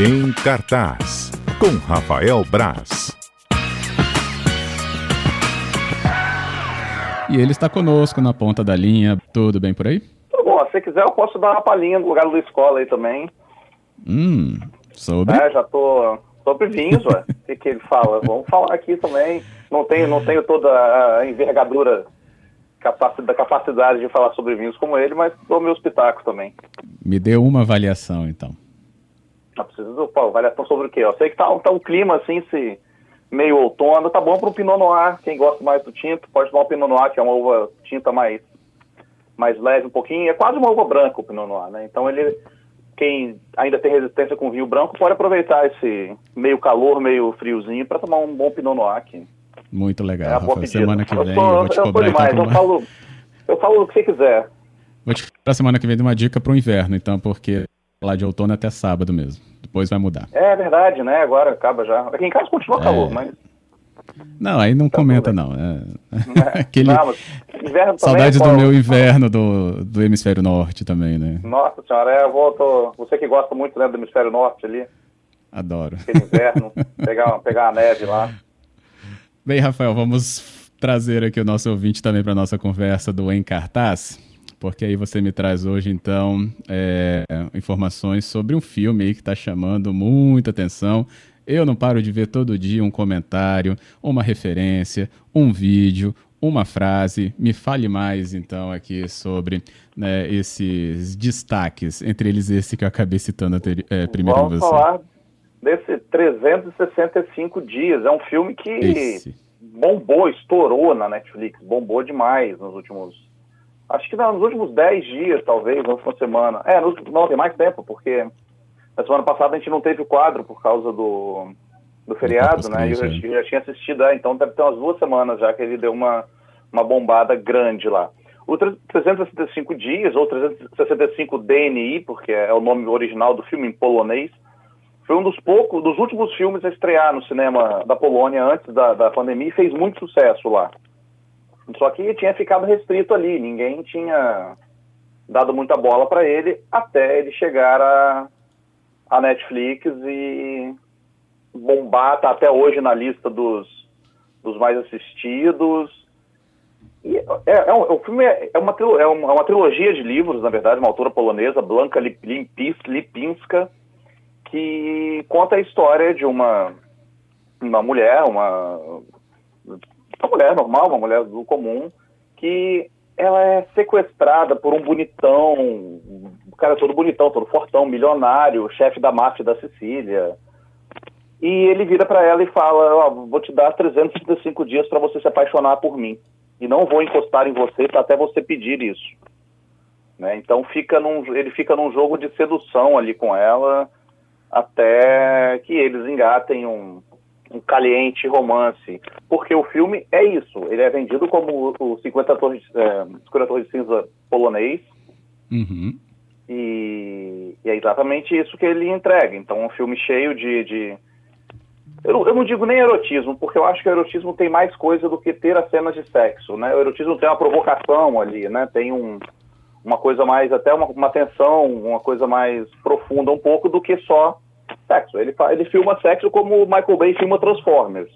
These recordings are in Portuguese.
Em cartaz, com Rafael Braz. E ele está conosco na ponta da linha. Tudo bem por aí? Tudo bom. Se quiser, eu posso dar uma palhinha no lugar da escola aí também. Hum, sobre? É, já tô sobre vinhos, ué. O que, que ele fala? Vamos falar aqui também. Não tenho, não tenho toda a envergadura da capacidade de falar sobre vinhos como ele, mas dou meus pitacos também. Me dê uma avaliação, então. Não precisa do pô, avaliação sobre o quê? Eu sei que tá, tá um clima assim, se meio outono, tá bom para um Pinot Noir. Quem gosta mais do tinto pode tomar um Pinot Noir, que é uma uva tinta mais, mais leve um pouquinho. É quase uma uva branca o Pinot Noir, né? Então ele, quem ainda tem resistência com vinho branco, pode aproveitar esse meio calor, meio friozinho para tomar um bom Pinot Noir aqui. Muito legal, é. Semana que vem eu, tô, eu vou te eu cobrar demais, então. Eu falo, eu falo o que você quiser. Vou te cobrar semana que vem de uma dica para o inverno, então, porque lá de outono até sábado mesmo. Depois vai mudar. É verdade, né? Agora acaba já. Aqui em casa continua É. calor, mas. Não, aí não Tá comenta tudo não. É... É. Aquele... Não, Saudade do pô, meu inverno do, do hemisfério norte também, né? Nossa senhora, é, eu vou, tô- você que gosta muito né, do hemisfério norte ali, Adoro. aquele inverno, pegar, pegar a neve lá. Bem, Rafael, vamos trazer aqui o nosso ouvinte também para nossa conversa do Em Cartaz, porque aí você me traz hoje, então, é, informações sobre um filme aí que está chamando muita atenção. Eu não paro de ver todo dia um comentário, uma referência, um vídeo, uma frase. Me fale mais, então, aqui sobre né, esses destaques, entre eles esse que eu acabei citando é, primeiro Vamos você. falar desse 365 dias. É um filme que Esse. bombou, estourou na Netflix, bombou demais nos últimos. Acho que nos últimos 10 dias, talvez, na última semana. É, nos- não, tem mais tempo, porque na semana passada a gente não teve o quadro por causa do, do feriado, né? E eu já tinha assistido, é, então deve ter umas duas semanas já que ele deu uma, uma bombada grande lá. O 365 dias, ou 365 DNI, porque é o nome original do filme em polonês, foi um dos poucos, dos últimos filmes a estrear no cinema da Polônia antes da, da pandemia e fez muito sucesso lá. Só que tinha ficado restrito ali, ninguém tinha dado muita bola para ele até ele chegar a, a Netflix e bombar, tá até hoje na lista dos, dos mais assistidos. E é, é um, o filme é, é uma, é é uma trilogia de livros, na verdade, uma autora polonesa, Blanka Lipinska, que conta a história de uma, uma mulher, uma, uma mulher normal, uma mulher do comum, que ela é sequestrada por um bonitão, o cara todo bonitão, todo fortão, milionário, chefe da máfia da Sicília. E ele vira para ela e fala: ó, vou te dar 365 dias para você se apaixonar por mim. E não vou encostar em você até você pedir isso. Né? Então fica num, ele fica num jogo de sedução ali com ela até que eles engatem um, um caliente romance. Porque o filme é isso. Ele é vendido como o 50 Torres, é, 50 Torres de Cinza polonês. Uhum. E, e é exatamente isso que ele entrega. Então, um filme cheio de. de... Eu, não- eu não digo nem erotismo, porque eu acho que o erotismo tem mais coisa do que ter as cenas de sexo. Né? O erotismo tem uma provocação ali, né? tem um, uma coisa mais, até uma, uma tensão, uma coisa mais profunda um pouco do que só sexo. Ele, ele filma sexo como o Michael Bay filma Transformers,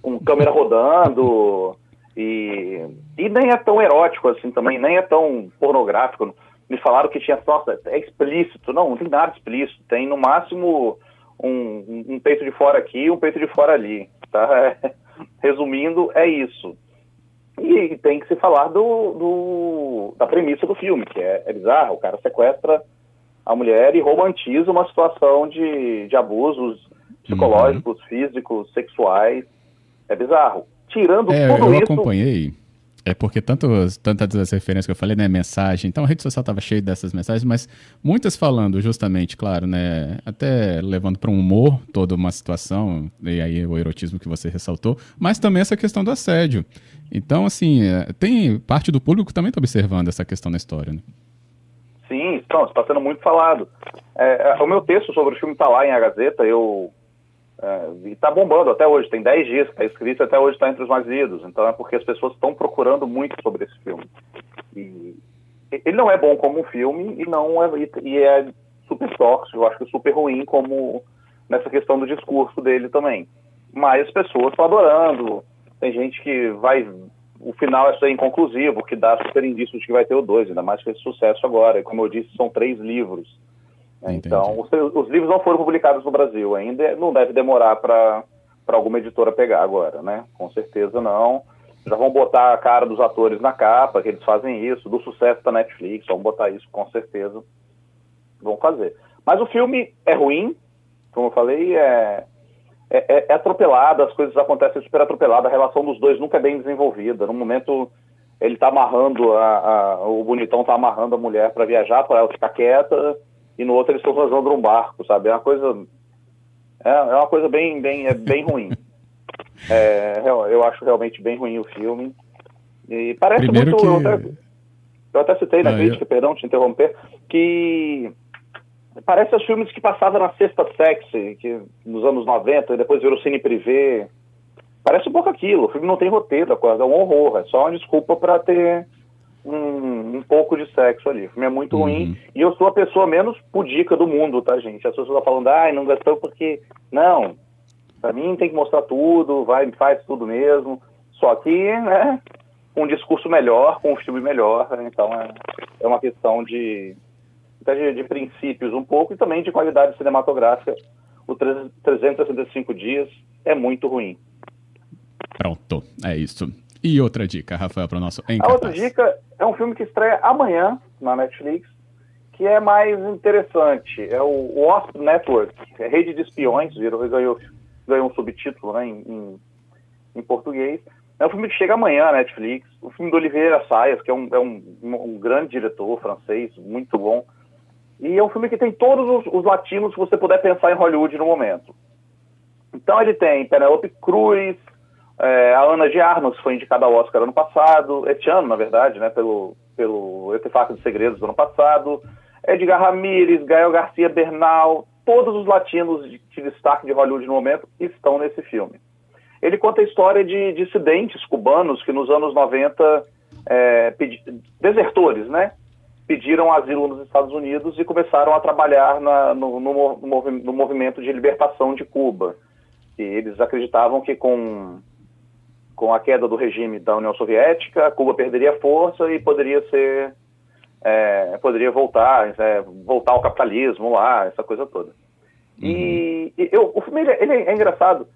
com câmera rodando. E, e nem é tão erótico assim também, nem é tão pornográfico. Me falaram que tinha, nossa, é explícito. Não, não tem nada explícito. Tem no máximo um, um- peito de fora aqui um peito de fora ali. Tá? Resumindo, é isso. E tem que se falar do, do- da premissa do filme, que é, é bizarro. O cara sequestra a mulher e romantiza uma situação de, de abusos psicológicos, físicos, sexuais. É bizarro. Tirando É, tudo eu isso. acompanhei. É porque tantos, tantas das referências que eu falei, né, mensagem, então a rede social estava cheia dessas mensagens, mas muitas falando justamente, claro, né, até levando para um humor toda uma situação, e aí o erotismo que você ressaltou, mas também essa questão do assédio. Então, assim, é, tem parte do público que também está observando essa questão na história, né? Sim, então, está sendo muito falado. É, é, o meu texto sobre o filme está lá em A Gazeta, eu. É, e está bombando até hoje, tem 10 dias que está escrito até hoje está entre os mais lidos. Então é porque as pessoas estão procurando muito sobre esse filme. E ele não é bom como um filme e não é, e é super tóxico, eu acho que super ruim como, nessa questão do discurso dele também. Mas as pessoas estão adorando. Tem gente que vai. O final é inconclusivo, que dá super indício de que vai ter o dois, ainda mais que esse sucesso agora. E como eu disse, são três livros. Então, os, os, livros não foram publicados no Brasil ainda, não deve demorar para alguma editora pegar agora, né? Com certeza não. Já vão botar a cara dos atores na capa, que eles fazem isso, do sucesso da Netflix, vão botar isso com certeza. Vão fazer. Mas o filme é ruim, como eu falei, é, é, é, é atropelado, as coisas acontecem super atropeladas, a relação dos dois nunca é bem desenvolvida. No momento, ele tá amarrando, a, a o bonitão tá amarrando a mulher para viajar, para ela ficar quieta, e no outro eles estão fazendo um barco, sabe? É uma coisa. É, é uma coisa bem, bem, é bem ruim. É, eu acho realmente bem ruim o filme. E parece Primeiro muito. Que... Eu, até, eu até citei na ah, crítica, eu... perdão te interromper, que parece os filmes que passavam na Sexta Sexy, que nos anos 90, e depois virou Cine Privé. Parece um pouco aquilo. O filme não tem roteiro, é um horror. É só uma desculpa para ter um, um, pouco de sexo ali. O filme é muito uhum. ruim. E eu sou a pessoa menos pudica do mundo, tá, gente? As pessoas estão falando, ai, não gostou porque. Não. Pra mim tem que mostrar tudo, vai, faz tudo mesmo. Só que, né, um discurso melhor, com um filme melhor. Então é, é uma questão de, de, de princípios um pouco e também de qualidade cinematográfica. O 365 dias é muito ruim. Pronto, é isso. E outra dica, Rafael, para o nosso A outra dica é um filme que estreia amanhã na Netflix, que é mais interessante. É o Wasp Network, é Rede de Espiões, virou, ganhou, ganhou um subtítulo né, em, em, em, português. É um filme que chega amanhã na Netflix. O filme do Oliveira Sayas, que é um, é um, um grande diretor francês, muito bom. E é um filme que tem todos os, os latinos que você puder pensar em Hollywood no momento. Então ele tem Penelope Cruz, é, a Ana de Armas foi indicada ao Oscar ano passado, este ano, na verdade, né, pelo, pelo Artefato de Segredos do ano passado. Edgar Ramírez, Gael Garcia Bernal, todos os latinos de, de, destaque de Hollywood no momento estão nesse filme. Ele conta a história de dissidentes cubanos que nos anos 90, é, pedi, desertores, né, pediram asilo nos Estados Unidos e começaram a trabalhar na, no, no, no, movimento de libertação de Cuba. E eles acreditavam que com com a queda do regime da União Soviética, Cuba perderia força e poderia ser é, poderia voltar é, voltar ao capitalismo lá, essa coisa toda. Uhum. E, e eu, o filme ele, ele, é engraçado.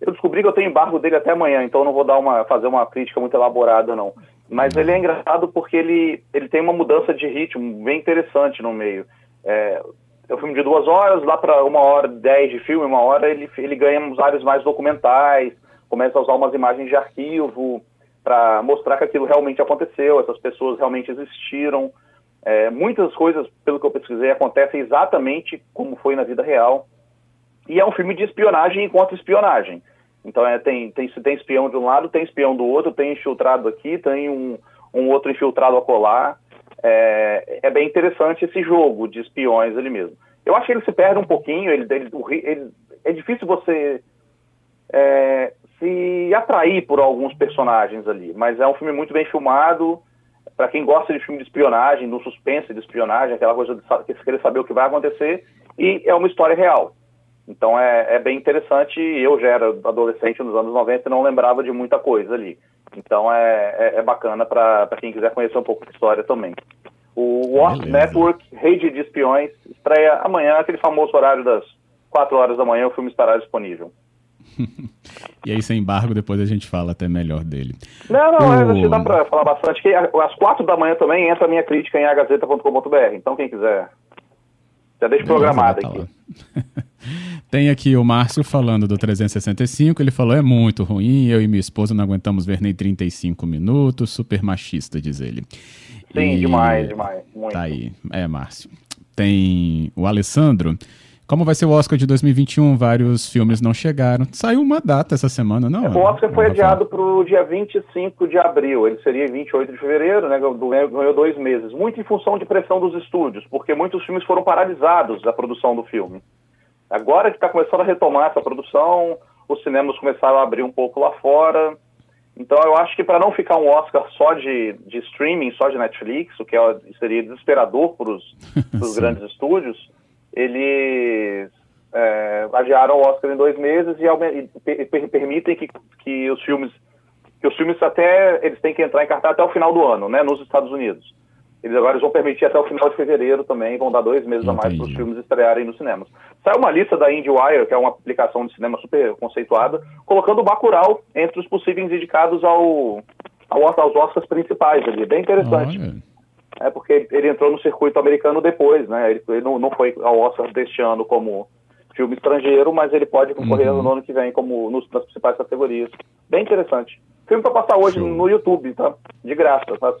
Eu descobri que eu tenho embargo dele até amanhã, então não vou dar uma fazer uma crítica muito elaborada não. Mas ele é engraçado porque ele ele tem uma mudança de ritmo bem interessante no meio. É, é um filme de duas horas, lá para uma hora dez de filme, uma hora ele ele ganha uns áreas mais documentais começa a usar umas imagens de arquivo para mostrar que aquilo realmente aconteceu, essas pessoas realmente existiram. É, muitas coisas, pelo que eu pesquisei, acontecem exatamente como foi na vida real. E é um filme de espionagem e contra-espionagem. Então, é, tem, tem, tem espião de um lado, tem espião do outro, tem infiltrado aqui, tem um, um outro infiltrado a colar. É, é, bem interessante esse jogo de espiões ali mesmo. Eu acho que ele se perde um pouquinho, ele, ele, ele é difícil você é, se atrair por alguns personagens ali. Mas é um filme muito bem filmado. Para quem gosta de filme de espionagem, do suspense de espionagem, aquela coisa de querer saber o que vai acontecer, e é uma história real. Então é, é, bem interessante. Eu já era adolescente nos anos 90 e não lembrava de muita coisa ali. Então é, é, é bacana para quem quiser conhecer um pouco da história também. O Wasp Network, Rede de Espiões, estreia amanhã, aquele famoso horário das 4 horas da manhã, o filme estará disponível. e aí, sem embargo, depois a gente fala até melhor dele. Não, não, o... acho que dá para falar bastante. Que às quatro da manhã também entra a minha crítica em agazeta.com.br. Então, quem quiser, já deixa programado aqui. Tem aqui o Márcio falando do 365. Ele falou: é muito ruim, eu e minha esposa não aguentamos ver nem 35 minutos. Super machista, diz ele. Sim, e... demais, demais. Muito. Tá aí. É, Márcio. Tem o Alessandro. Como vai ser o Oscar de 2021? Vários filmes não chegaram. Saiu uma data essa semana, não? o Oscar foi adiado para o dia 25 de abril. Ele seria 28 de fevereiro, né? Ganhou dois meses. Muito em função de pressão dos estúdios, porque muitos filmes foram paralisados da produção do filme. Agora que está começando a retomar essa produção, os cinemas começaram a abrir um pouco lá fora. Então eu acho que para não ficar um Oscar só de, de streaming, só de Netflix, o que é, seria desesperador para os grandes estúdios, eles é, adiaram o Oscar em dois meses e, e per permitem que, que os filmes que os filmes até eles têm que entrar em cartaz até o final do ano, né, nos Estados Unidos. Eles agora vão permitir até o final de fevereiro também, vão dar dois meses Entendi. a mais para os filmes estrearem nos cinemas. Saiu uma lista da IndieWire, que é uma aplicação de cinema super conceituada, colocando o Bacurau entre os possíveis indicados ao, ao, aos Oscars principais ali. Bem interessante. Olha. É porque ele entrou no circuito americano depois, né? Ele, ele não, não, foi ao Oscar deste ano como filme estrangeiro, mas ele pode concorrer uhum. no ano que vem como nos, nas principais categorias. Bem interessante. Filme para passar hoje Show. no YouTube, tá? De graça, tá?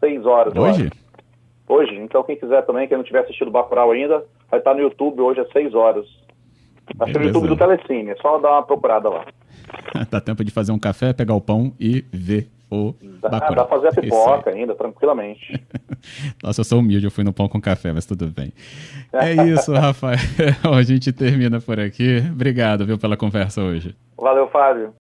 Seis horas. Hoje? Hoje. Então quem quiser também, quem não tiver assistido Bacurau ainda, vai estar no YouTube hoje às seis horas. Acho no YouTube do Telecine, é só dar uma procurada lá. Dá tempo de fazer um café, pegar o pão e ver o dá, Bacurau. Dá pra fazer a pipoca ainda, tranquilamente. Nossa, eu sou humilde, eu fui no pão com café, mas tudo bem. É isso, Rafael. A gente termina por aqui. Obrigado, viu, pela conversa hoje. Valeu, Fábio.